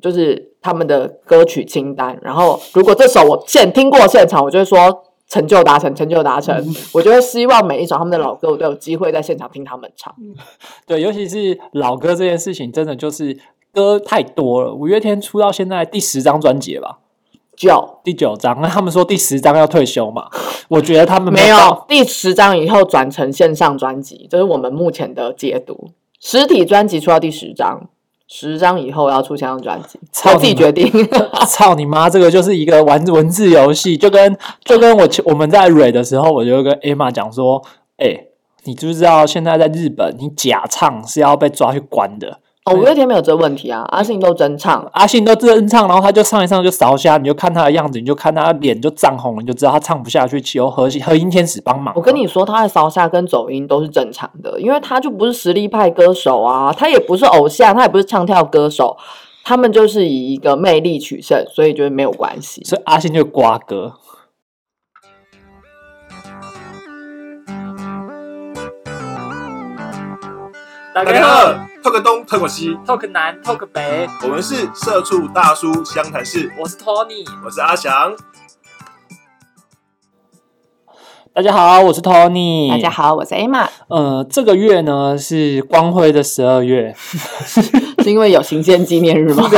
就是他们的歌曲清单，然后如果这首我现听过现场，我就会说成就达成，成就达成，我就会希望每一首他们的老歌，我都有机会在现场听他们唱。对，尤其是老歌这件事情，真的就是歌太多了。五月天出到现在第十张专辑了吧？九第九张，那他们说第十张要退休嘛？我觉得他们没到有第十张以后转成线上专辑，这是我们目前的解读。实体专辑出到第十张，十张以后要出线上专辑，操我自己你决定。操你妈！这个就是一个玩文字游戏，就跟就跟我我们在蕊的时候，我就跟 Emma 讲说，哎、你知不知道现在在日本，你假唱是要被抓去关的。哦，五月天没有这个问题啊，阿信都真唱。阿信都真唱，然后他就唱一唱就烧瞎，你就看他的样子，你就看他脸就涨红了，你就知道他唱不下去，求和和音天使帮忙。我跟你说，他的烧下跟走音都是正常的，因为他就不是实力派歌手啊，他也不是偶像，他也不是唱跳歌手，他们就是以一个魅力取胜，所以觉得没有关系。所以阿信就瓜哥。大大家好，talk 东 talk 西，，talk 南 talk 北，我们是社畜大叔湘潭市，我是 Tony。我是阿翔。大家好，我是 Tony。大家，好，我是 Emma，呃，这个月呢是光辉的十二月，是因为有行宪纪念日吗？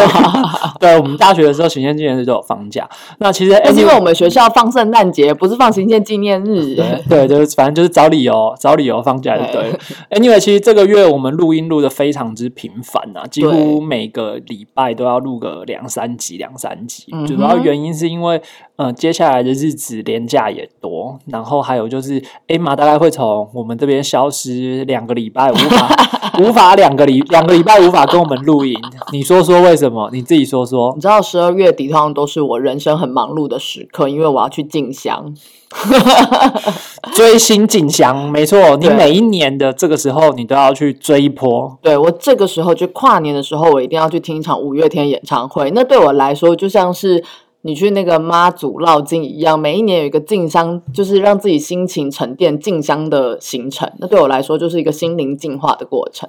对 我们大学的时候，行宪纪念日就有放假。那其实那是因为我们学校放圣诞节，不是放行宪纪念日。对对，就是反正就是找理由，找理由放假就对了。Anyway，其实这个月我们录音录的非常之频繁啊，几乎每个礼拜都要录个两三集，两三集。主要原因是因为，呃，接下来的日子连假也多，然后还有就是，Emma 大概会从我们这边消失两个礼拜，无法 无法两个礼两个礼拜无法跟我们录音。你说说为什么？你自己说说你。知道十二月底通常都是我人生很忙碌的时刻，因为我要去进香。追星进香，没错，你每一年的这个时候，你都要去追一波。对我这个时候就跨年的时候，我一定要去听一场五月天演唱会。那对我来说，就像是你去那个妈祖绕境一样，每一年有一个进香，就是让自己心情沉淀进香的行程。那对我来说，就是一个心灵净化的过程。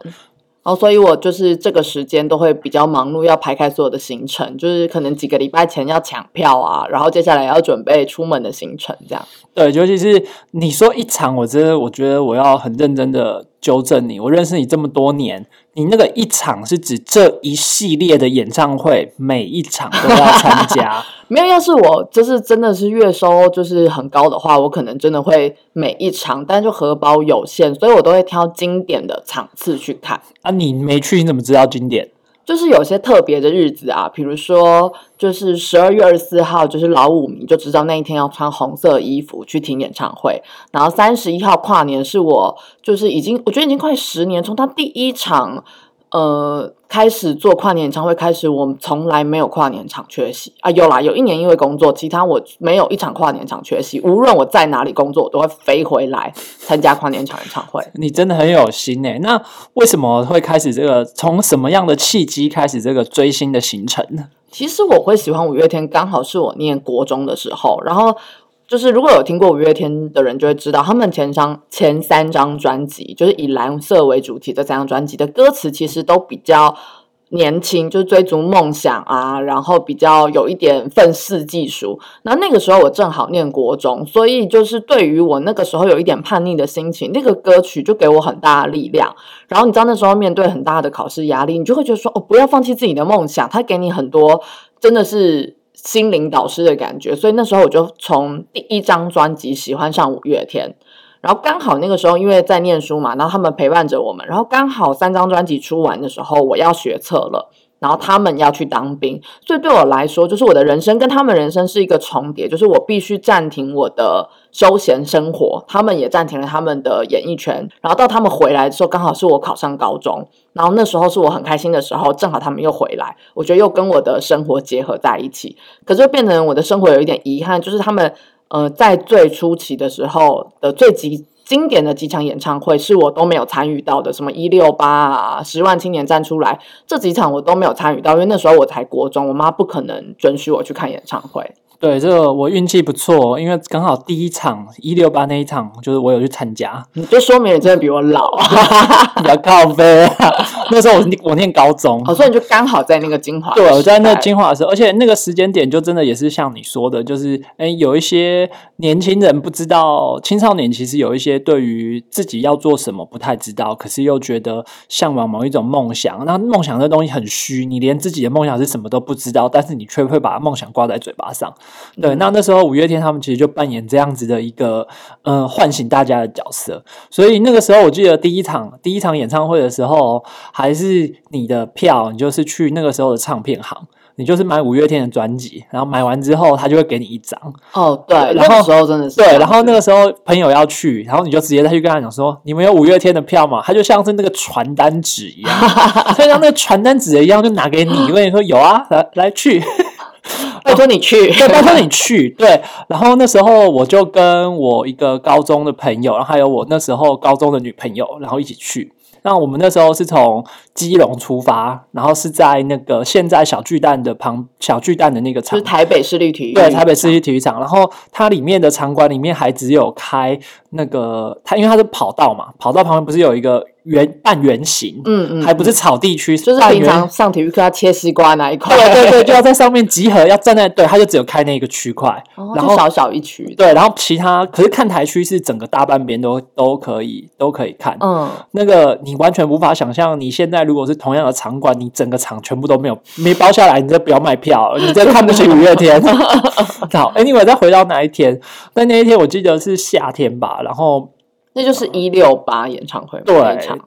然后，所以我就是这个时间都会比较忙碌，要排开所有的行程，就是可能几个礼拜前要抢票啊，然后接下来要准备出门的行程，这样。对，尤其是你说一场，我真的我觉得我要很认真的纠正你。我认识你这么多年，你那个一场是指这一系列的演唱会，每一场都要参加。没有，要是我就是真的是月收就是很高的话，我可能真的会每一场，但就荷包有限，所以我都会挑经典的场次去看。啊，你没去，你怎么知道经典？就是有些特别的日子啊，比如说就是十二月二十四号，就是老五迷就知道那一天要穿红色衣服去听演唱会。然后三十一号跨年是我就是已经我觉得已经快十年，从他第一场呃开始做跨年演唱会开始，我们从来没有跨年场缺席啊。有啦，有一年因为工作，其他我没有一场跨年场缺席。无论我在哪里工作，我都会飞回来参加跨年场演唱会。你真的很有心诶。那为什么会开始这个？从什么样的契机开始这个追星的行程呢？其实我会喜欢五月天，刚好是我念国中的时候，然后就是如果有听过五月天的人就会知道，他们前张前三张专辑就是以蓝色为主题这三张专辑的歌词其实都比较。年轻就是追逐梦想啊，然后比较有一点愤世嫉俗。那那个时候我正好念国中，所以就是对于我那个时候有一点叛逆的心情，那个歌曲就给我很大的力量。然后你知道那时候面对很大的考试压力，你就会觉得说哦，不要放弃自己的梦想，它给你很多真的是心灵导师的感觉。所以那时候我就从第一张专辑喜欢上五月天。然后刚好那个时候因为在念书嘛，然后他们陪伴着我们，然后刚好三张专辑出完的时候，我要学测了，然后他们要去当兵，所以对我来说，就是我的人生跟他们人生是一个重叠，就是我必须暂停我的休闲生活，他们也暂停了他们的演艺圈，然后到他们回来的时候，刚好是我考上高中，然后那时候是我很开心的时候，正好他们又回来，我觉得又跟我的生活结合在一起，可是变成我的生活有一点遗憾，就是他们呃在最初期的时候的最极经典的几场演唱会是我都没有参与到的，什么一六八啊、十万青年站出来这几场我都没有参与到，因为那时候我才国中，我妈不可能准许我去看演唱会。对，这个我运气不错，因为刚好第一场一六八那一场，就是我有去参加，你就说明你真的比我老，比较靠背啊。那时候我我念高中，哦，所以你就刚好在那个精华对，我在那精华的时候，而且那个时间点就真的也是像你说的，就是哎，有一些年轻人不知道，青少年其实有一些对于自己要做什么不太知道，可是又觉得向往某一种梦想。那梦想这东西很虚，你连自己的梦想是什么都不知道，但是你却会把梦想挂在嘴巴上。对，那那时候五月天他们其实就扮演这样子的一个嗯唤醒大家的角色。所以那个时候我记得第一场第一场演唱会的时候，还是你的票，你就是去那个时候的唱片行。你就是买五月天的专辑，然后买完之后，他就会给你一张。哦，对，然后那个时候真的是对，然后那个时候朋友要去，然后你就直接再去跟他讲说，你们有五月天的票吗？他就像是那个传单纸一样，就像那个传单纸一样，就拿给你，问你说有啊，来来去。拜托你去，对，拜托你去。对，然后那时候我就跟我一个高中的朋友，然后还有我那时候高中的女朋友，然后一起去。那我们那时候是从基隆出发，然后是在那个现在小巨蛋的旁，小巨蛋的那个场就是台北市立体育对，台北市立体育场，然后它里面的场馆里面还只有开那个它，因为它是跑道嘛，跑道旁边不是有一个圆半圆形，嗯嗯，还不是草地区，就是平常上体育课要切西瓜那一块，对对对，就要在上面集合，要站在对，它就只有开那一个区块，哦然后小小一区，对，然后其他可是看台区是整个大半边都都可以都可以看，嗯，那个你完全无法想象，你现在如果是同样的场馆，你整个场全部都没有没包下来，你这不要卖票，你这看不起五月天。好，Anyway，再回到那一天？但那一天我记得是夏天吧，然后那就是一六八演唱会嘛对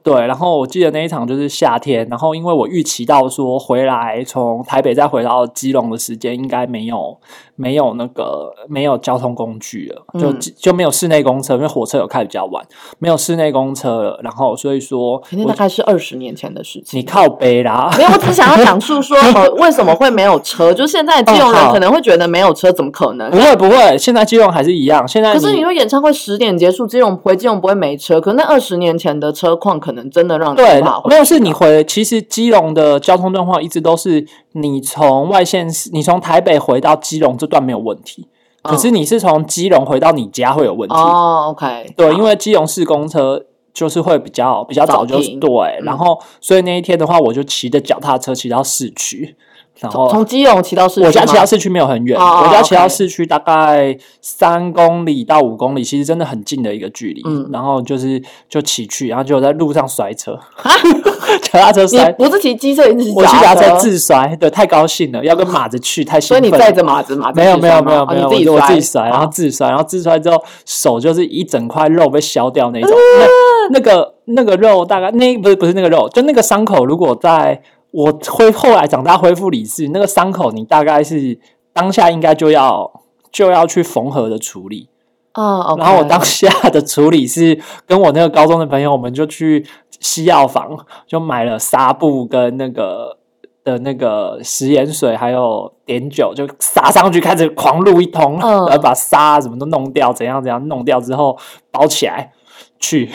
对，然后我记得那一场就是夏天，然后因为我预期到说回来从台北再回到基隆的时间应该没有没有那个没有交通工具了，就、嗯就没有室内公车，因为火车有开比较晚，没有室内公车了，然后所以说我肯定大概是二十年前的事情。你靠背啦，没有，我只想要讲述说，呃，为什么会没有车？就现在基隆人可能会觉得没有车，怎么可能不？会不会，现在基隆还是一样。现在可是你说演唱会十点结束，基隆回基隆不会没车，可是那二十年前的车况可能真的让你对没有是你回，其实基隆的交通状况一直都是你从外县市，你从台北回到基隆这段没有问题，可是你是从基隆回到你家会有问题。嗯哦，OK，对，因为基隆市公车就是会比较比较早就对，嗯。然后所以那一天的话，我就骑着脚踏车骑到市区，然后从基隆骑到市区，我家骑到市区没有很远，哦我家骑到市区大概三公里到五公里，其实真的很近的一个距离。嗯然后就是就骑去，然后就在路上摔车，脚踏车摔。不是骑机车，你是骑我骑脚踏车车，自摔，对，太高兴了，要跟马子去，太兴奋。所以你载着马子，马子没有没有没有没有，你自己我自己摔，然后好自摔，然后自摔之后手就是一整块肉被削掉那种。嗯那那个那个肉大概那不是不是那个肉，就那个伤口，如果在我恢后来长大恢复理智，那个伤口你大概是当下应该就要就要去缝合的处理。啊，OK，然后我当下的处理是跟我那个高中的朋友，我们就去西药房，就买了纱布跟那个的那个食盐水，还有碘酒，就撒上去，开始狂撸一通，嗯然后把沙什么都弄掉，怎样怎样弄掉之后包起来去，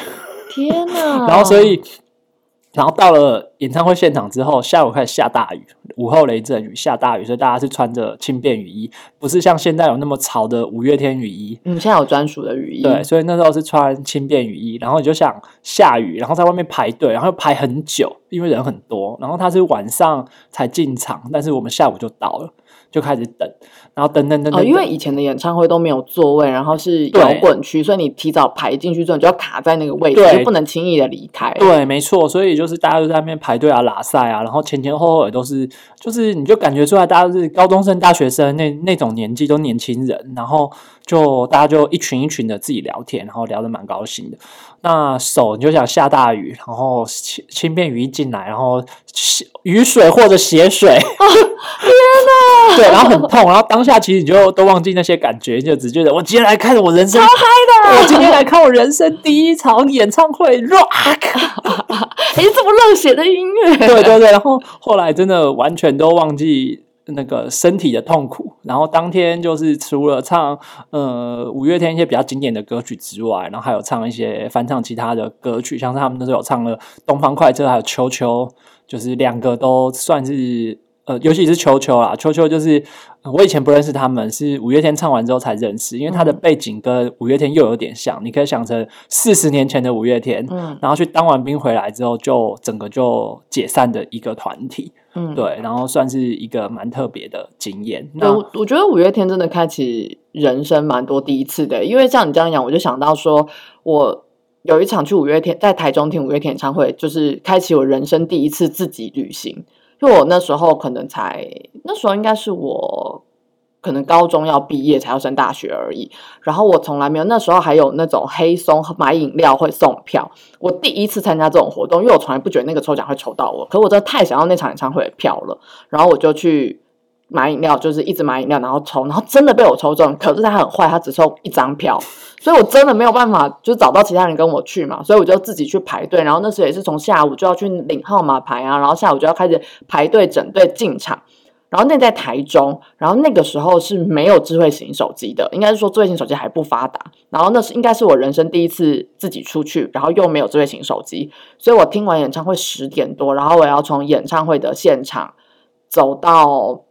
天哪，然后所以。然后到了演唱会现场之后，下午开始下大雨，午后雷阵雨，下大雨，所以大家是穿着轻便雨衣，不是像现在有那么潮的五月天雨衣。嗯，现在有专属的雨衣，对，所以那时候是穿轻便雨衣，然后你就想下雨，然后在外面排队，然后又排很久，因为人很多。然后他是晚上才进场，但是我们下午就到了，就开始等，然后等等等等哦，因为以前的演唱会都没有座位，然后是摇滚区，所以你提早排进去之后，你就要卡在那个位置，就不能轻易的离开。对，没错，所以就是大家都在那边排队啊、拉赛啊，然后前前后后也都是，就是你就感觉出来，大家都是高中生、大学生那那种年纪，都年轻人，然后就大家就一群一群的自己聊天，然后聊得蛮高兴的。那手你就想下大雨，然后轻轻便雨一进来，然后血雨水或者血水，天哪！对，然后很痛，然后当下其实你就都忘记那些感觉，就只觉得我今天来看我人生超嗨的，我今天来看我人生第一场演唱会，rock。哎，这么热血的音乐，对对对，然后后来真的完全都忘记那个身体的痛苦，然后当天就是除了唱呃五月天一些比较经典的歌曲之外，然后还有唱一些翻唱其他的歌曲，像是他们那时候有唱了《东方快车》还有《秋秋》，就是两个都算是呃，尤其是秋秋啦，秋秋就是、呃我以前不认识他们，是五月天唱完之后才认识，因为他的背景跟五月天又有点像，你可以想成四十年前的五月天，嗯。然后去当完兵回来之后，就整个就解散的一个团体，嗯，对，然后算是一个蛮特别的经验。对，那我我觉得五月天真的开启人生蛮多第一次的，因为像你这样讲，我就想到说，我有一场去五月天在台中听五月天演唱会，就是开启我人生第一次自己旅行。因为我那时候可能才那时候应该是我可能高中要毕业才要升大学而已，然后我从来没有那时候还有那种黑松买饮料会送票，我第一次参加这种活动，因为我从来不觉得那个抽奖会抽到我，可我真的太想要那场演唱会的票了，然后我就去买饮料，就是一直买饮料，然后抽，然后真的被我抽中。可是他很坏，他只抽一张票，所以我真的没有办法，就找到其他人跟我去嘛，所以我就自己去排队。然后那时候也是从下午就要去领号码牌啊，然后下午就要开始排队整队进场。然后那在台中，然后那个时候是没有智慧型手机的，应该是说智慧型手机还不发达。然后那是应该是我人生第一次自己出去，然后又没有智慧型手机，所以我听完演唱会十点多，然后我要从演唱会的现场走到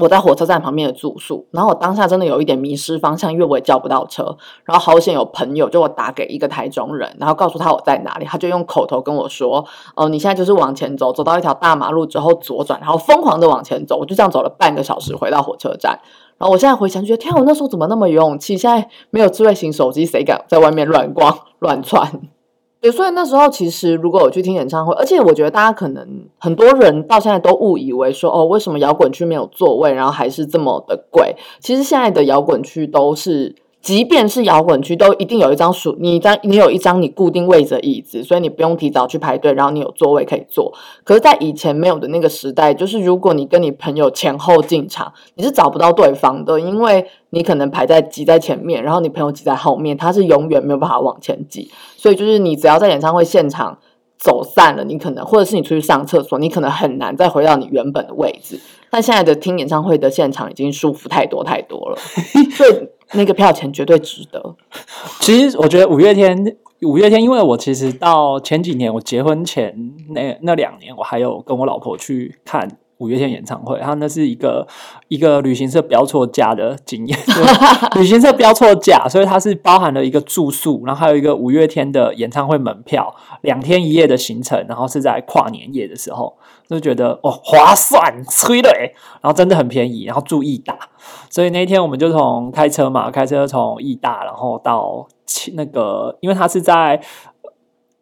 我在火车站旁边的住宿，然后我当下真的有一点迷失方向，因为我也叫不到车，然后好险有朋友就我打给一个台中人，然后告诉他我在哪里，他就用口头跟我说，哦，你现在就是往前走，走到一条大马路之后左转，然后疯狂的往前走，我就这样走了半个小时回到火车站。然后我现在回想，觉得天啊，我那时候怎么那么有勇气？现在没有智慧型手机，谁敢在外面乱逛乱窜？所以那时候其实如果我去听演唱会，而且我觉得大家可能很多人到现在都误以为说，哦，为什么摇滚区没有座位，然后还是这么的贵？其实现在的摇滚区都是。即便是摇滚区，都一定有一张属你一张，你有一张你固定位置的椅子，所以你不用提早去排队，然后你有座位可以坐。可是，在以前没有的那个时代，就是如果你跟你朋友前后进场，你是找不到对方的，因为你可能排在挤在前面，然后你朋友挤在后面，他是永远没有办法往前挤。所以，就是你只要在演唱会现场走散了，你可能或者是你出去上厕所，你可能很难再回到你原本的位置。但现在的听演唱会的现场已经舒服太多太多了，所以那个票钱绝对值得。其实我觉得五月天，五月天，因为我其实到前几年我结婚前那那两年，我还有跟我老婆去看五月天演唱会，然后那是一个一个旅行社标错价的经验，旅行社标错价，所以它是包含了一个住宿，然后还有一个五月天的演唱会门票，两天一夜的行程，然后是在跨年夜的时候，就觉得哦划算，吹的然后真的很便宜，然后住义大，所以那一天我们就从开车嘛，开车从义大，然后到那个，因为它是在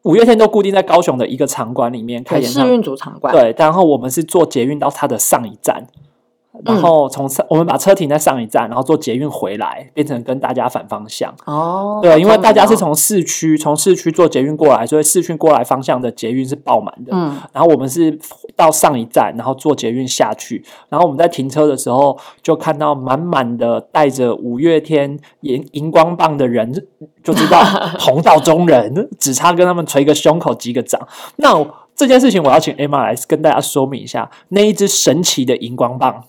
五月天都固定在高雄的一个场馆里面开，演唱会，世运主场馆，对，然后我们是坐捷运到它的上一站，然后从上、我们把车停在上一站，然后坐捷运回来，变成跟大家反方向。哦，对，因为大家是从市区从市区坐捷运过来，所以市区过来方向的捷运是爆满的。明哦，然后我们是到上一站，然后坐捷运下去，然后我们在停车的时候就看到满满的带着五月天荧荧光棒的人，就知道 同道中人，只差跟他们捶个胸口击个掌。那我这件事情我要请 Emma 来跟大家说明一下，那一支神奇的荧光棒。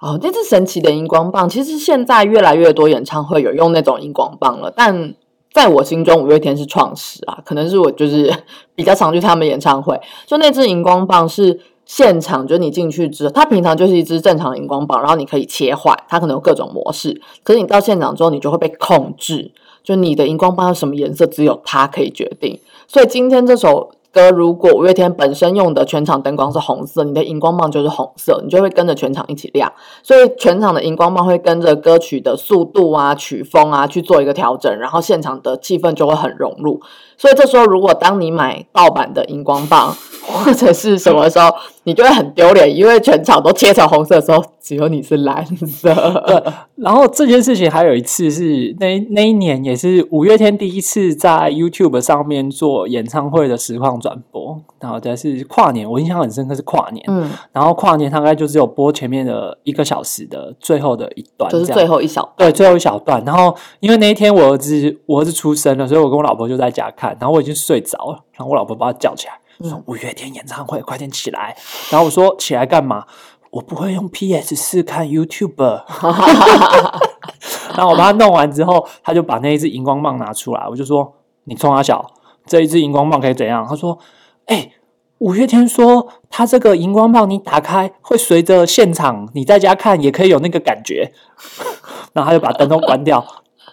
哦，这支神奇的荧光棒，其实现在越来越多演唱会有用那种荧光棒了，但在我心中，五月天是创始啊，可能是我就是 比较常去他们演唱会，就那支荧光棒是。现场就你进去之后，它平常就是一支正常的荧光棒，然后你可以切换，它可能有各种模式。可是你到现场之后，你就会被控制，就你的荧光棒是什么颜色，只有它可以决定。所以今天这首歌，如果五月天本身用的全场灯光是红色，你的荧光棒就是红色，你就会跟着全场一起亮。所以全场的荧光棒会跟着歌曲的速度啊、曲风啊去做一个调整，然后现场的气氛就会很融入。所以这时候，如果当你买盗版的荧光棒或者是什么时候，你就会很丢脸，因为全场都切成红色的时候，只有你是蓝色。然后这件事情还有一次是那那一年也是五月天第一次在 YouTube 上面做演唱会的实况转播，然后再是跨年，我印象很深刻是跨年，嗯，然后跨年大概就只有播前面的一个小时的最后的一段，就是最后一小对，最后一小段。然后因为那一天我儿子我儿子出生了，所以我跟我老婆就在家看，然后我已经睡着了，然后我老婆把我叫起来，说嗯五月天演唱会，快点起来。然后我说起来干嘛？我不会用 PS 四看 YouTube。然后我把它弄完之后，他就把那一支荧光棒拿出来，我就说：“你冲他小，这一支荧光棒可以怎样？”他说：“哎、五月天说他这个荧光棒你打开会随着现场你在家看也可以有那个感觉，然后他就把灯都关掉，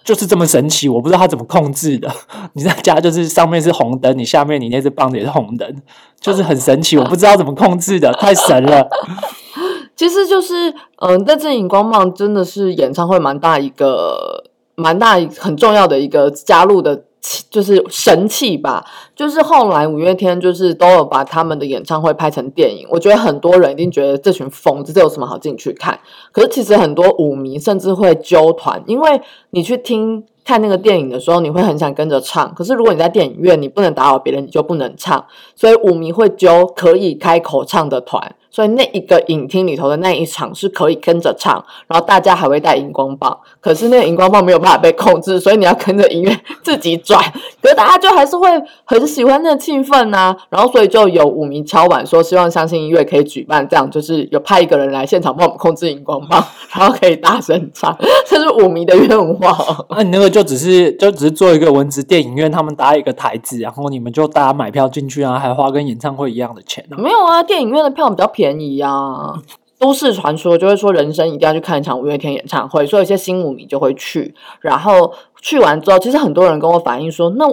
就是这么神奇，我不知道他怎么控制的。你在家就是上面是红灯，你下面你那只棒子也是红灯，就是很神奇，我不知道怎么控制的，太神了。其实就是，嗯，但这荧光棒真的是演唱会蛮大一个、蛮大很重要的一个加入的气，就是神器吧。就是后来五月天就是都有把他们的演唱会拍成电影，我觉得很多人一定觉得这群疯子，这有什么好进去看？可是其实很多舞迷甚至会揪团，因为你去听。看那个电影的时候，你会很想跟着唱。可是如果你在电影院，你不能打扰别人，你就不能唱。所以舞迷会揪可以开口唱的团，所以那一个影厅里头的那一场是可以跟着唱，然后大家还会带荧光棒。可是那个荧光棒没有办法被控制，所以你要跟着音乐自己转。可是大家就还是会很喜欢那个气氛呐、然后所以就有舞迷敲碗说，希望相信音乐可以举办这样，就是有派一个人来现场帮我们控制荧光棒，然后可以大声唱，这是舞迷的愿望。那、你那个就只是就只是做一个文字电影院，他们搭一个台子，然后你们就大家买票进去啊，还花跟演唱会一样的钱啊。没有啊，电影院的票比较便宜呀、都市传说就会说人生一定要去看一场五月天演唱会，所以有些新舞迷就会去。然后去完之后，其实很多人跟我反映说，那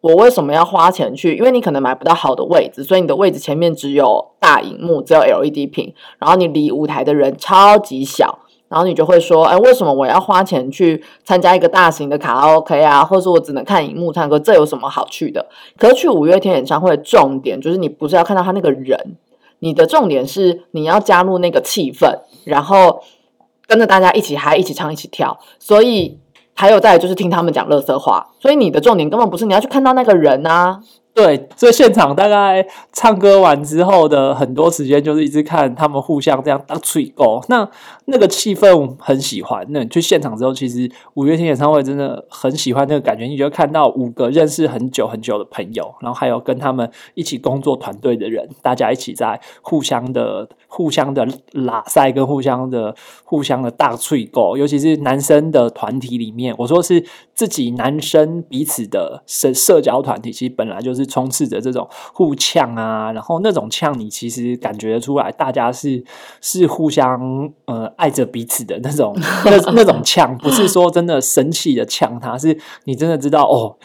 我为什么要花钱去？因为你可能买不到好的位置，所以你的位置前面只有大荧幕，只有 LED 屏，然后你离舞台的人超级小。然后你就会说，哎，为什么我要花钱去参加一个大型的卡拉 OK 啊，或者我只能看荧幕唱歌，这有什么好去的？可是去五月天演唱会的重点就是你不是要看到他那个人，你的重点是你要加入那个气氛，然后跟着大家一起嗨、一起唱、一起跳。所以还有再就是听他们讲乐色话，所以你的重点根本不是你要去看到那个人啊。对，所以现场大概唱歌完之后的很多时间，就是一直看他们互相这样打吹狗，那那个气氛很喜欢。那你去现场之后，其实五月天演唱会真的很喜欢那个感觉，你就看到五个认识很久很久的朋友，然后还有跟他们一起工作团队的人，大家一起在互相的、互相的拉塞跟互相的、互相的大吹狗，尤其是男生的团体里面，我说是自己男生彼此的社社交团体，其实本来就是充斥着这种互呛啊，然后那种呛，你其实感觉得出来，大家是是互相呃爱着彼此的那种 那那种呛，不是说真的生气的呛他，是你真的知道哦。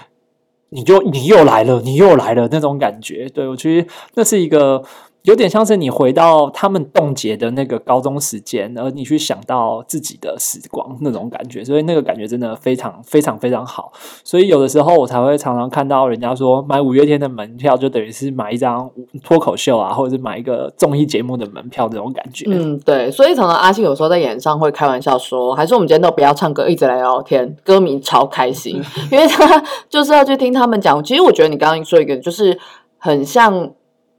你就你又来了，你又来了那种感觉，对我觉得那是一个有点像是你回到他们冻结的那个高中时间，而你去想到自己的时光那种感觉，所以那个感觉真的非常非常非常好。所以有的时候我才会常常看到人家说买五月天的门票就等于是买一张脱口秀啊，或者是买一个综艺节目的门票这种感觉。嗯，对，所以常常阿信有时候在演唱会开玩笑说，还是我们今天都不要唱歌，一直来聊天，歌迷超开心，因为他就是要去听他们讲。其实我觉得你刚刚说一个，就是很像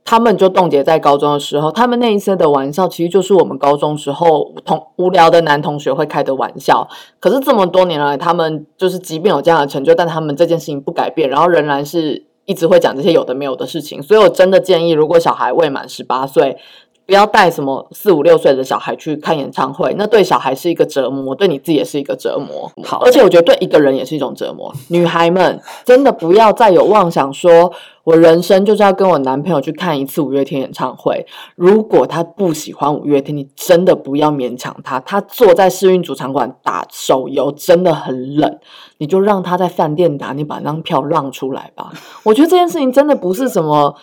他们就冻结在高中的时候，他们那一次的玩笑，其实就是我们高中时候同无聊的男同学会开的玩笑。可是这么多年来，他们就是即便有这样的成就，但他们这件事情不改变，然后仍然是一直会讲这些有的没有的事情。所以我真的建议，如果小孩未满十八岁，不要带什么四五六岁的小孩去看演唱会，那对小孩是一个折磨，对你自己也是一个折磨。好而且我觉得对一个人也是一种折磨。女孩们真的不要再有妄想说，我人生就是要跟我男朋友去看一次五月天演唱会。如果他不喜欢五月天，你真的不要勉强他。他坐在世运主场馆打手游真的很冷，你就让他在饭店打，你把那张票让出来吧。我觉得这件事情真的不是什么。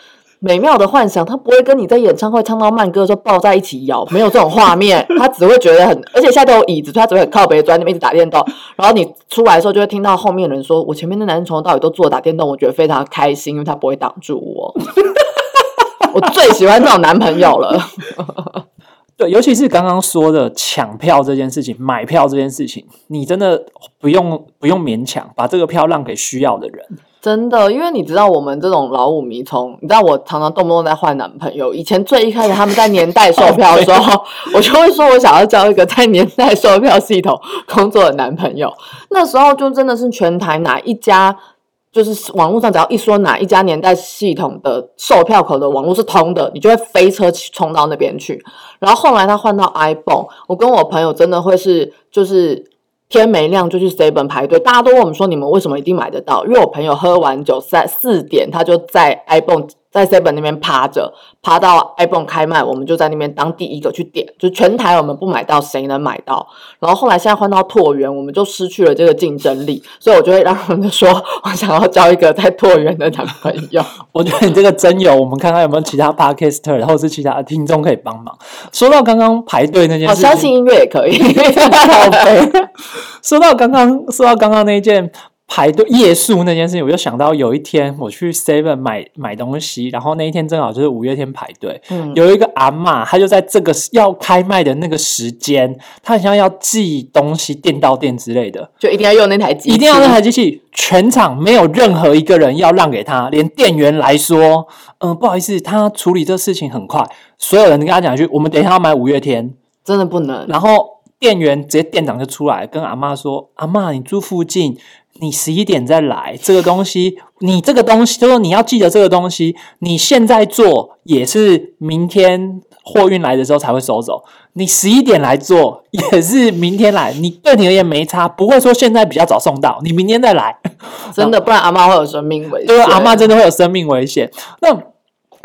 美妙的幻想，他不会跟你在演唱会唱到慢歌的时候抱在一起摇，没有这种画面，他只会觉得很，而且现在都有椅子，他只会很靠北坐在那边一直打电动。然后你出来的时候，就会听到后面的人说：“我前面的男生从头到尾都坐打电动，我觉得非常开心，因为他不会挡住我。”我最喜欢这种男朋友了。对，尤其是刚刚说的抢票这件事情、买票这件事情，你真的不用不用勉强，把这个票让给需要的人。真的，因为你知道我们这种老五迷从，你知道我常常动不动在换男朋友。以前最一开始他们在年代售票的时候，我就会说我想要交一个在年代售票系统工作的男朋友。那时候就真的是全台哪一家，就是网络上只要一说哪一家年代系统的售票口的网络是通的，你就会飞车冲到那边去。然后后来他换到 iPhone，我跟我朋友真的会是就是。天没亮就去 seven 排队，大家都问我们说你们为什么一定买得到？因为我朋友喝完酒三四点，他就在 iPhone 在 Seven 那边趴着，趴到 iPhone 开卖，我们就在那边当第一个去点，就全台我们不买到，谁能买到？然后后来现在换到拓元，我们就失去了这个竞争力，所以我就会让他们说，我想要交一个在拓元的男朋友。我觉得你这个真有，我们看看有没有其他 podcaster 或是其他的听众可以帮忙。说到刚刚排队那件好，事情，相信音乐也可以。说到刚刚，说到刚刚那一件排队夜宿那件事情，我就想到有一天我去 Seven 买买东西，然后那一天正好就是五月天排队，嗯。有一个阿嬷，她就在这个要开卖的那个时间，她好像要寄东西店到店之类的，就一定要用那台机器，一定要那台机器，全场没有任何一个人要让给她，连店员来说，嗯、不好意思，她处理这事情很快，所有人跟她讲一句，我们等一下要买五月天，真的不能。然后店员直接店长就出来跟阿嬷说：“阿嬷，你住附近，你十一点再来。这个东西，你这个东西，就是你要记得这个东西，你现在做也是明天货运来的时候才会收走。你十一点来做也是明天来，你对你而言没差，不会说现在比较早送到，你明天再来。真的，不然阿妈会有生命危险。对，阿妈真的会有生命危险。那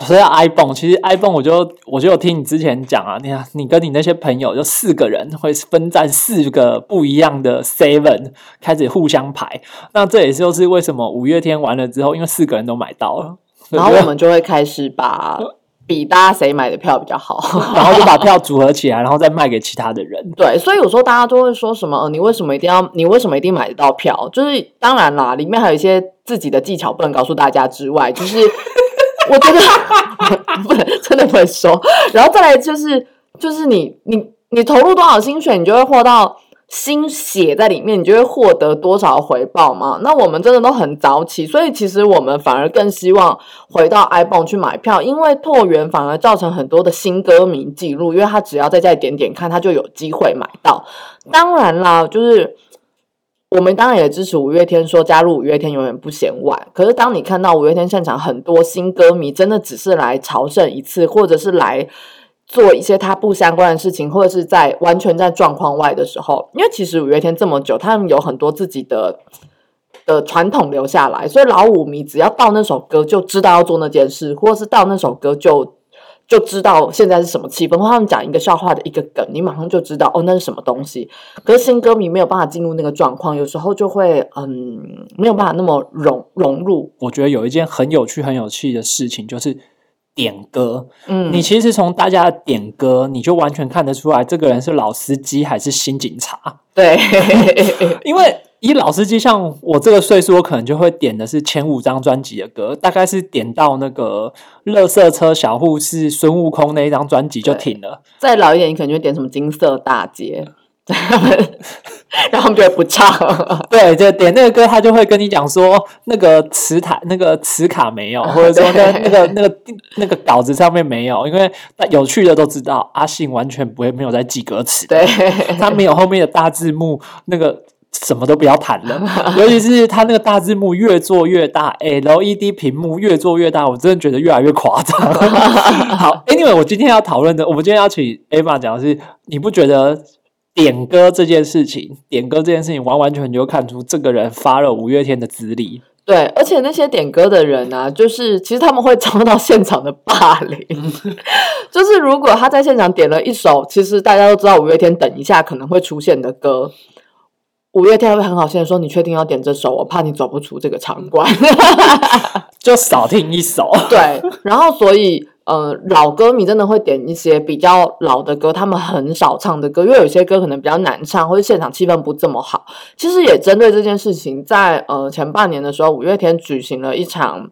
说到 iPhone，其实 iPhone 我就我就有听你之前讲啊，你看你跟你那些朋友就四个人会分占四个不一样的 Seven，开始互相排。那这也就是为什么五月天完了之后，因为四个人都买到了，然后我们就会开始把 比大家谁买的票比较好。然后就把票组合起来，然后再卖给其他的人。对，所以有时候大家都会说什么，呃，你为什么一定要，你为什么一定买得到票？就是当然啦，里面还有一些自己的技巧不能告诉大家之外，就是我觉得 不能真的不能说。然后再来就是，就是你你你投入多少薪水，你就会获到。心血在里面，你就会获得多少回报嘛？那我们真的都很早起，所以其实我们反而更希望回到 iPhone 去买票，因为拓元反而造成很多的新歌迷记录，因为他只要在家里点点看，他就有机会买到。当然啦，就是我们当然也支持五月天，说加入五月天永远不嫌晚。可是当你看到五月天现场很多新歌迷真的只是来朝圣一次，或者是来做一些他不相关的事情，或者是在完全在状况外的时候，因为其实五月天这么久，他们有很多自己的。的传统留下来，所以老舞迷只要到那首歌就知道要做那件事，或者是到那首歌就就知道现在是什么气氛，或他们讲一个笑话的一个梗，你马上就知道哦那是什么东西。可是新歌迷没有办法进入那个状况，有时候就会嗯没有办法那么融融入。我觉得有一件很有趣、很有趣的事情，就是点歌。嗯，你其实从大家的点歌，你就完全看得出来，这个人是老司机还是新警察。对，因为以老司机，像我这个岁数，我可能就会点的是前五张专辑的歌，大概是点到那个《乐色车小护士》孙悟空那一张专辑就停了。再老一点，你可能就会点什么金色大街，然后他们就会不唱。对，就点那个歌，他就会跟你讲说，那个磁台、那个磁卡没有，或者说 那那个那个那个稿子上面没有，因为有趣的都知道，阿信完全不会没有在记歌词，对，他没有后面的大字幕，那个什么都不要谈了。尤其是他那个大字幕越做越大，LED 屏幕越做越大，我真的觉得越来越夸张。好，Anyway，我今天要讨论的，我们今天要请 Emma 讲的是，你不觉得点歌这件事情，点歌这件事情，完完全全就看出这个人发了五月天的资历。对，而且那些点歌的人啊，就是其实他们会遭到现场的霸凌。就是如果他在现场点了一首，其实大家都知道五月天等一下可能会出现的歌，五月天会很好心的说：“你确定要点这首？我怕你走不出这个场馆。”就少听一首，对，然后所以呃，老歌迷真的会点一些比较老的歌，他们很少唱的歌，因为有些歌可能比较难唱，或者现场气氛不这么好。其实也针对这件事情，在呃前半年的时候，五月天举行了一场。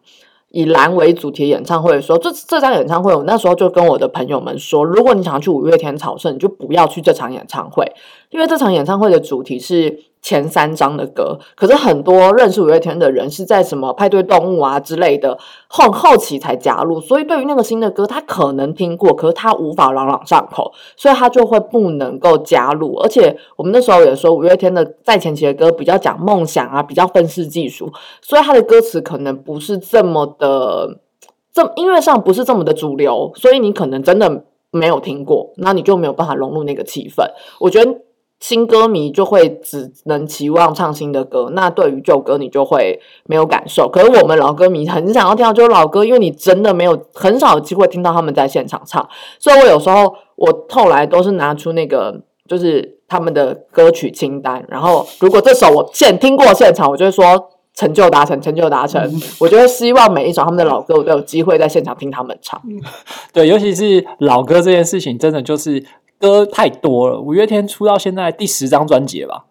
以蓝为主题演唱会的时候，这这场演唱会，我那时候就跟我的朋友们说，如果你想要去五月天朝圣，你就不要去这场演唱会，因为这场演唱会的主题是前三张的歌，可是很多认识五月天的人是在什么派对动物啊之类的后后期才加入，所以对于那个新的歌，他可能听过，可是他无法朗朗上口，所以他就会不能够加入。而且我们那时候也说，五月天的在前期的歌比较讲梦想啊，比较愤世嫉俗，所以他的歌词可能不是这么的，这音乐上不是这么的主流，所以你可能真的没有听过，那你就没有办法融入那个气氛。我觉得。新歌迷就会只能期望唱新的歌，那对于旧歌你就会没有感受。可是我们老歌迷很想要听到就是老歌，因为你真的没有很少有机会听到他们在现场唱，所以我有时候我后来都是拿出那个就是他们的歌曲清单，然后如果这首我现听过现场，我就会说成就达成，成就达成，我就会希望每一首他们的老歌我都有机会在现场听他们唱。对，尤其是老歌这件事情，真的就是歌太多了。五月天出到现在第十张专辑了吧？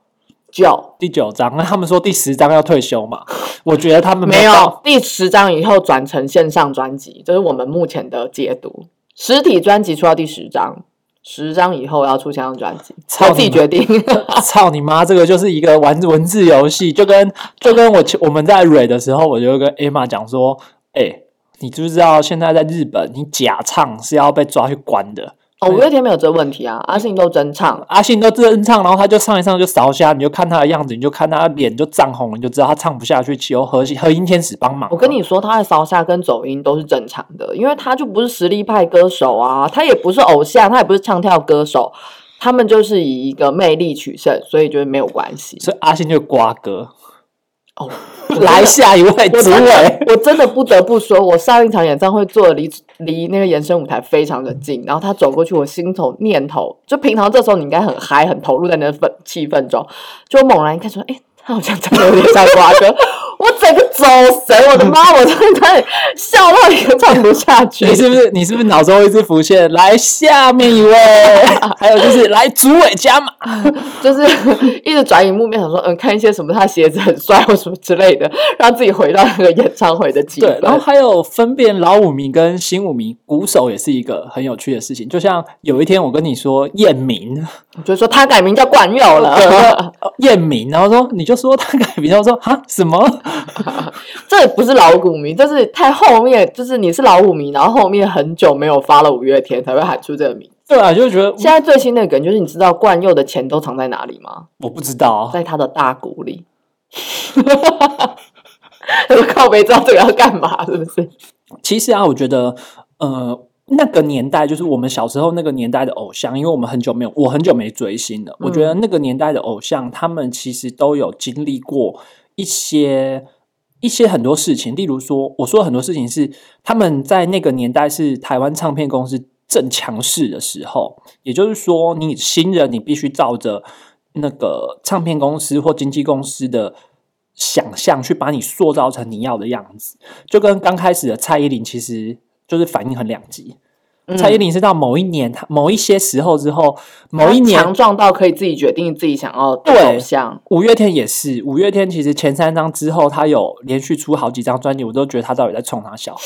九第九张，那 他们说第十张要退休嘛？我觉得他们没有第十张以后转成线上专辑，这是我们目前的解读。实体专辑出到第十张，十张以后要出线上专辑，操我自己决定。操你妈！这个就是一个玩文字游戏，就跟 就跟我我们在蕊的时候，我就跟 Emma 讲说：“哎、你知不知道现在在日本，你假唱是要被抓去关的？哦，五月天没有这问题啊，阿信都真唱。阿信都真唱，然后他就唱一唱就烧瞎，你就看他的样子，你就看他的脸就涨红了，你就知道他唱不下去，求和和音天使帮忙。我跟你说，他的烧下跟走音都是正常的，因为他就不是实力派歌手啊，他也不是偶像，他也不是唱跳歌手，他们就是以一个魅力取胜，所以就是没有关系。所以阿信就瓜哥。哦，来下一位我主真的委，我真的不得不说，我上一场演唱会坐的离离那个延伸舞台非常的近，然后他走过去，我心头念头就平常这时候你应该很嗨很投入在那氛气氛中，就猛然一看说，哎、他好像真的有点像瓜哥，我整个走神，我的妈，我真的笑到一个唱不下去 你。是不是你是不是脑中一直浮现来下面一位？还有就是来主委加码。就是一直转移目标，想说嗯，看一些什么他鞋子很帅或什么之类的，让自己回到那个演唱会的气对，然后还有分辨老五迷跟新五迷，鼓手也是一个很有趣的事情。就像有一天我跟你说验明，我就说他改名叫冠佑了，验明，然后说你就说他改名，然后说啊什么？这也不是老股民，这是太后面，就是你是老股民，然后后面很久没有发了五月天才会喊出这个名。对啊，就觉得现在最新的梗就是你知道冠佑的钱都藏在哪里吗？我不知道啊，在他的大鼓里。靠没知道这个要干嘛，是不是？其实啊，我觉得呃。那个年代就是我们小时候那个年代的偶像，因为我们很久没有，我很久没追星了。我觉得那个年代的偶像，他们其实都有经历过一些一些很多事情。例如说，我说很多事情是他们在那个年代是台湾唱片公司正强势的时候，也就是说，你新人你必须照着那个唱片公司或经纪公司的。想象去把你塑造成你要的样子，就跟刚开始的蔡依林其实就是反应很两极。蔡依林是到某一年，她某一些时候之后，某一年强壮到可以自己决定自己想要的对偶像。五月天也是，五月天其实前三张之后，他有连续出好几张专辑，我都觉得他到底在冲他笑。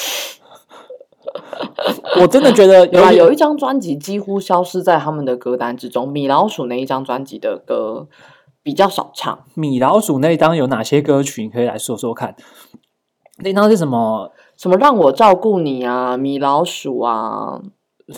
我真的觉得有啊，有有一张专辑几乎消失在他们的歌单之中，米老鼠那一张专辑的歌比较少唱。米老鼠那一张有哪些歌曲，你可以来说说看。那张是什么？什么让我照顾你啊，米老鼠啊，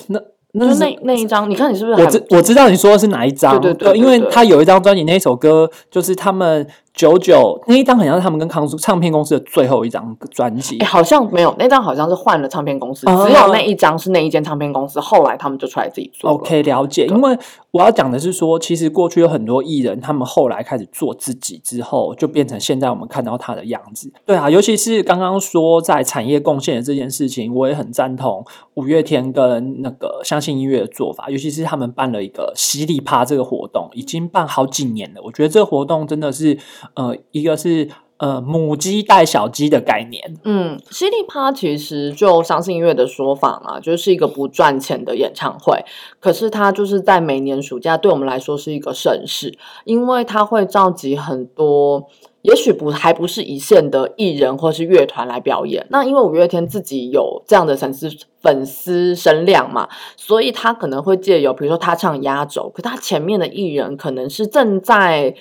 那那是那那一张，你看你是不是我知我知道你说的是哪一张，对对对对因为他有一张专辑，那一首歌就是他们九九那一张，好像是他们跟康叔唱片公司的最后一张专辑哎、。好像没有那张，好像是换了唱片公司，哦只有那一张是那一间唱片公司，后来他们就出来自己做。OK，了解。因为我要讲的是说，其实过去有很多艺人，他们后来开始做自己之后，就变成现在我们看到他的样子。对啊，尤其是刚刚说在产业贡献的这件事情，我也很赞同五月天跟那个相信音乐的做法，尤其是他们办了一个犀利趴这个活动，已经办好几年了。我觉得这个活动真的是，呃，一个是呃母鸡带小鸡的概念，嗯，犀利趴其实就相信音乐的说法嘛，就是一个不赚钱的演唱会。可是它就是在每年暑假对我们来说是一个盛事，因为它会召集很多。也许不还不是一线的艺人或是乐团来表演，那因为五月天自己有这样的粉丝粉丝声量嘛，所以他可能会借由比如说他唱压轴，可他前面的艺人可能是正在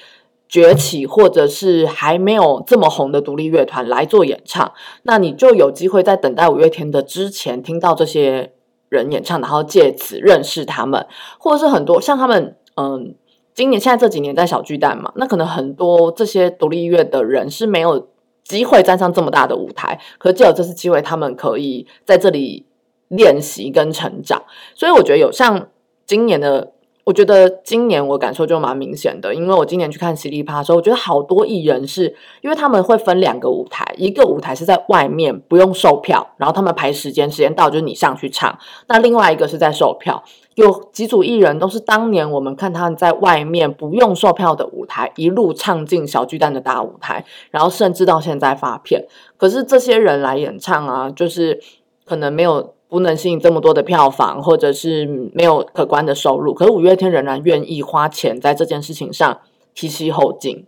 崛起或者是还没有这么红的独立乐团来做演唱，那你就有机会在等待五月天的之前听到这些人演唱，然后借此认识他们，或者是很多像他们，嗯，今年现在这几年在小巨蛋嘛，那可能很多这些独立乐的人是没有机会站上这么大的舞台，可借有这次机会，他们可以在这里练习跟成长，所以我觉得有像今年的。我觉得今年我感受就蛮明显的，因为我今年去看犀利趴的时候，我觉得好多艺人是因为他们会分两个舞台，一个舞台是在外面不用售票，然后他们排时间，时间到就是你上去唱，那另外一个是在售票。有几组艺人都是当年我们看他们在外面不用售票的舞台，一路唱进小巨蛋的大舞台，然后甚至到现在发片。可是这些人来演唱啊，就是可能没有。不能吸引这么多的票房，或者是没有可观的收入，可是五月天仍然愿意花钱在这件事情上提携后进。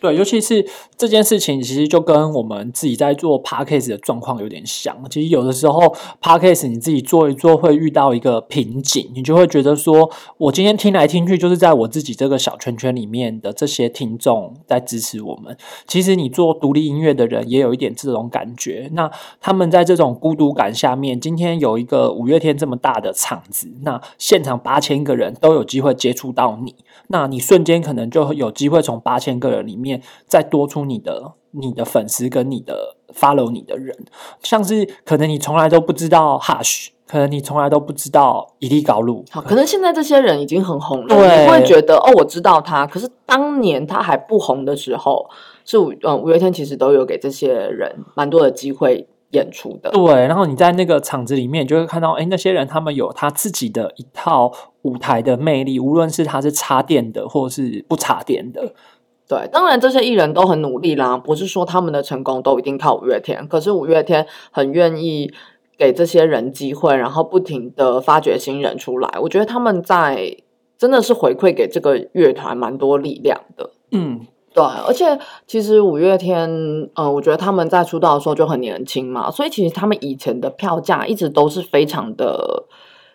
对，尤其是这件事情，其实就跟我们自己在做 podcast 的状况有点像。其实有的时候 podcast 你自己做一做，会遇到一个瓶颈，你就会觉得说，我今天听来听去，就是在我自己这个小圈圈里面的这些听众在支持我们。其实你做独立音乐的人也有一点这种感觉。那他们在这种孤独感下面，今天有一个五月天这么大的场子，那现场八千个人都有机会接触到你。那你瞬间可能就有机会从八千个人里面再多出你的你的粉丝跟你的 follow 你的人，像是可能你从来都不知道 Hush，可能你从来都不知道伊利高路，好，可能现在这些人已经很红了，对。你会觉得哦，我知道他，可是当年他还不红的时候，是五嗯五月天其实都有给这些人蛮多的机会演出的，对，然后你在那个场子里面，你就会看到，哎，那些人他们有他自己的一套舞台的魅力，无论是他是插电的，或是不插电的，对，当然这些艺人都很努力啦，不是说他们的成功都一定靠五月天，可是五月天很愿意给这些人机会，然后不停的发掘新人出来。我觉得他们在真的是回馈给这个乐团蛮多力量的。嗯，对，而且其实五月天，呃，我觉得他们在出道的时候就很年轻嘛，所以其实他们以前的票价一直都是非常的，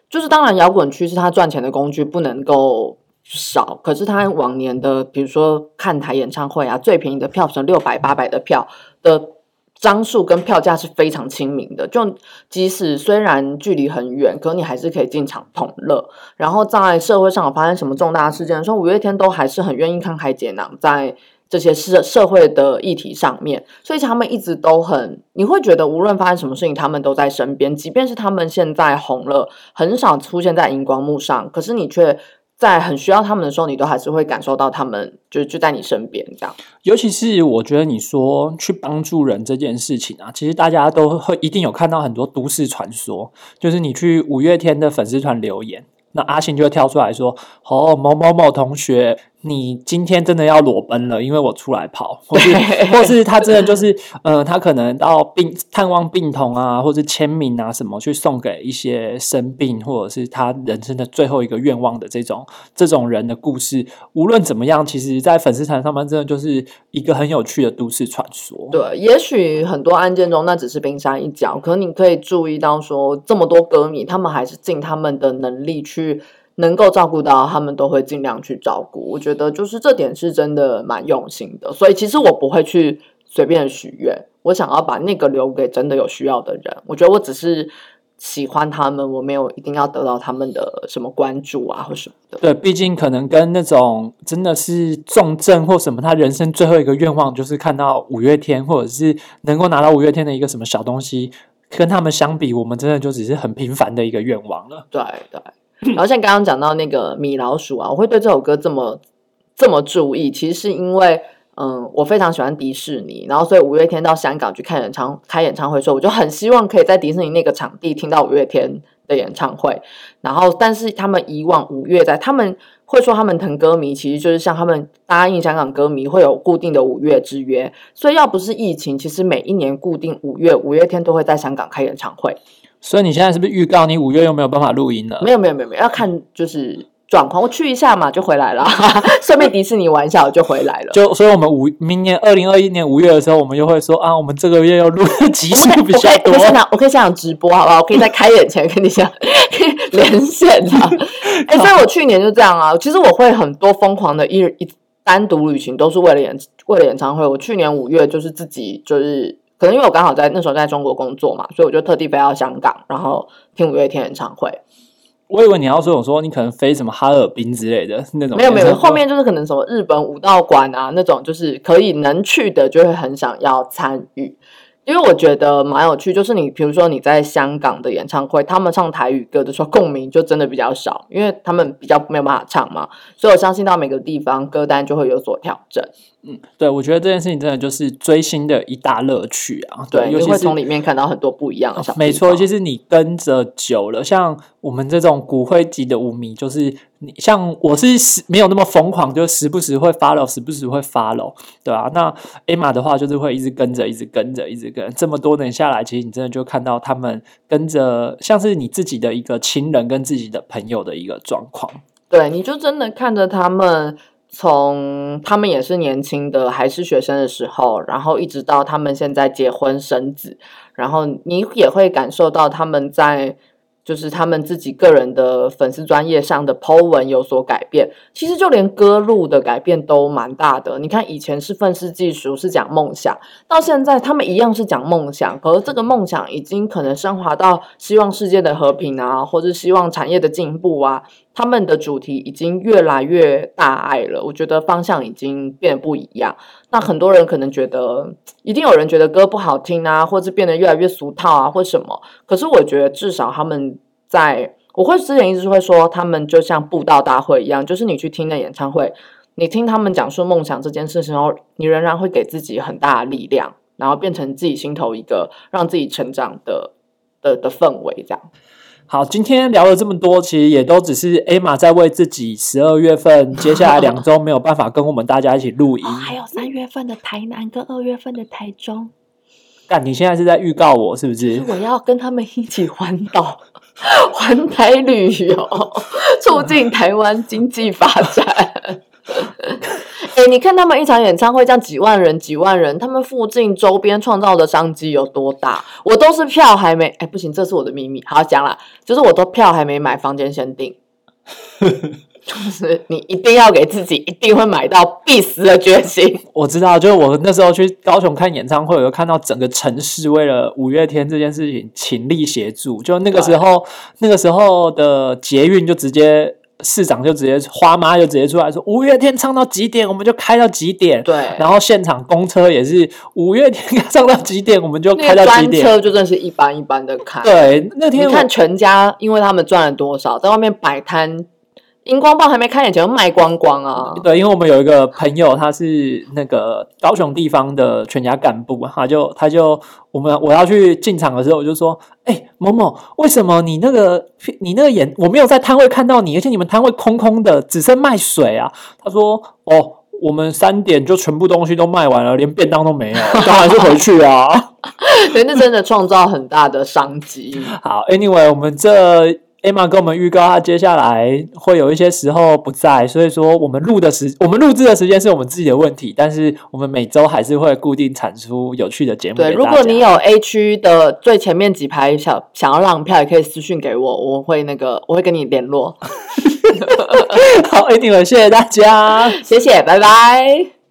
就是当然摇滚区是他赚钱的工具，不能够少。可是他往年的，比如说看台演唱会啊，最便宜的票是六百、八百的票的张数跟票价是非常亲民的，就即使虽然距离很远，可你还是可以进场同乐。然后在社会上有发生什么重大事件的时候，五月天都还是很愿意慷慨解囊，在这些社社会的议题上面，所以他们一直都很，你会觉得无论发生什么事情，他们都在身边。即便是他们现在红了，很少出现在荧光幕上，可是你却在很需要他们的时候，你都还是会感受到他们就就在你身边这样。尤其是我觉得你说去帮助人这件事情啊，其实大家都会一定有看到很多都市传说，就是你去五月天的粉丝团留言，那阿信就会跳出来说：“哦，某某某同学，你今天真的要裸奔了，因为我出来跑，或是或是他真的就是，呃，他可能到病探望病童啊，或是签名啊什么，去送给一些生病或者是他人生的最后一个愿望的这种这种人的故事。无论怎么样，其实，在粉丝团上面，真的就是一个很有趣的都市传说。对，也许很多案件中那只是冰山一角，可你可以注意到说，这么多歌迷，他们还是尽他们的能力去能够照顾到，他们都会尽量去照顾。我觉得就是这点是真的蛮用心的，所以其实我不会去随便许愿，我想要把那个留给真的有需要的人。我觉得我只是喜欢他们，我没有一定要得到他们的什么关注啊或什么的。对，毕竟可能跟那种真的是重症或什么，他人生最后一个愿望就是看到五月天，或者是能够拿到五月天的一个什么小东西，跟他们相比，我们真的就只是很平凡的一个愿望了。对对，然后像刚刚讲到那个米老鼠啊，我会对这首歌这么这么注意，其实是因为嗯，我非常喜欢迪士尼，然后所以五月天到香港去看演唱开演唱会的时候，我就很希望可以在迪士尼那个场地听到五月天的演唱会。然后，但是他们以往五月在他们会说他们疼歌迷，其实就是像他们答应香港歌迷会有固定的五月之约，所以要不是疫情，其实每一年固定五月五月天都会在香港开演唱会。所以你现在是不是预告你五月又没有办法录音了？没有没有没有没有，要看就是状况。我去一下嘛，就回来了，顺便迪士尼玩一下，我就回来了。就所以，我们五明年二零二一年五月的时候，我们就会说啊，我们这个月要录的集数比较多 我可以。现场，我可以现场直播，好不好？我可以在开演前跟你讲 连线啊。哎、所以我去年就这样啊。其实我会很多疯狂的一一单独旅行，都是为了演为了演唱会。我去年五月就是自己就是。可能因为我刚好在那时候在中国工作嘛，所以我就特地飞到香港，然后听五月天演唱会。我以为你要说，我说你可能飞什么哈尔滨之类的那种。没有没有，后面就是可能什么日本武道馆啊那种，就是可以能去的就会很想要参与。因为我觉得蛮有趣，就是你比如说你在香港的演唱会，他们唱台语歌的时候共鸣就真的比较少，因为他们比较没有办法唱嘛，所以我相信到每个地方歌单就会有所调整。嗯对，我觉得这件事情真的就是追星的一大乐趣啊。对，尤其是你会从里面看到很多不一样的。没错，就是你跟着久了，像我们这种骨灰级的舞迷，就是你像我是时没有那么疯狂，就时不时会 follow，时不时会 follow，对吧、那 Emma 的话，就是会一直跟着，一直跟着，一直跟。这么多年下来，其实你真的就看到他们跟着，像是你自己的一个亲人跟自己的朋友的一个状况。对，你就真的看着他们从他们也是年轻的还是学生的时候，然后一直到他们现在结婚生子，然后你也会感受到他们在就是他们自己个人的粉丝专业上的 Po 文有所改变。其实就连歌路的改变都蛮大的。你看以前是愤世嫉俗，是讲梦想，到现在他们一样是讲梦想，可是这个梦想已经可能升华到希望世界的和平啊，或者希望产业的进步啊。他们的主题已经越来越大爱了，我觉得方向已经变得不一样。那很多人可能觉得，一定有人觉得歌不好听啊，或者变得越来越俗套啊，或什么。可是我觉得至少他们在，我会之前一直会说，他们就像布道大会一样，就是你去听的演唱会，你听他们讲述梦想这件事情后，你仍然会给自己很大的力量，然后变成自己心头一个让自己成长的的的氛围，这样。好，今天聊了这么多，其实也都只是 Emma 在为自己十二月份 接下来两周没有办法跟我们大家一起录音。哦，还有三月份的台南跟二月份的台中。干，你现在是在预告我是不是？我要跟他们一起环岛、环台旅游，促进台湾经济发展。哎、你看他们一场演唱会这样几万人、几万人，他们附近周边创造的商机有多大？我都是票还没，哎、不行，这是我的秘密。好讲啦，就是我都票还没买，房间先订。就是你一定要给自己一定会买到必死的决心。我知道，就是我那时候去高雄看演唱会，我就看到整个城市为了五月天这件事情倾力协助。就那个时候，那个时候的捷运就直接市长就直接花妈就直接出来说，五月天唱到几点，我们就开到几点。对，然后现场公车也是五月天唱到几点，我们就开到几点。专车就真是一般一般的开。对，那天你看全家，因为他们赚了多少，在外面摆摊，荧光棒还没开眼前就卖光光啊！对，因为我们有一个朋友，他是那个高雄地方的全家干部，他就他就我们我要去进场的时候，我就说：“哎、某某，为什么你那个你那个眼我没有在摊位看到你，而且你们摊位空空的，只剩卖水啊？”他说：“哦，我们三点就全部东西都卖完了，连便当都没有，当然是回去啊。”对，那真的创造很大的商机。好，Anyway，我们这 Emma 跟我们预告，她接下来会有一些时候不在，所以说我们录的时，我们录制的时间是我们自己的问题，但是我们每周还是会固定产出有趣的节目对。如果你有 A 区的最前面几排想想要让票，也可以私讯给我，我会那个我会跟你联络。好，Anyway，谢谢大家。谢谢，拜拜。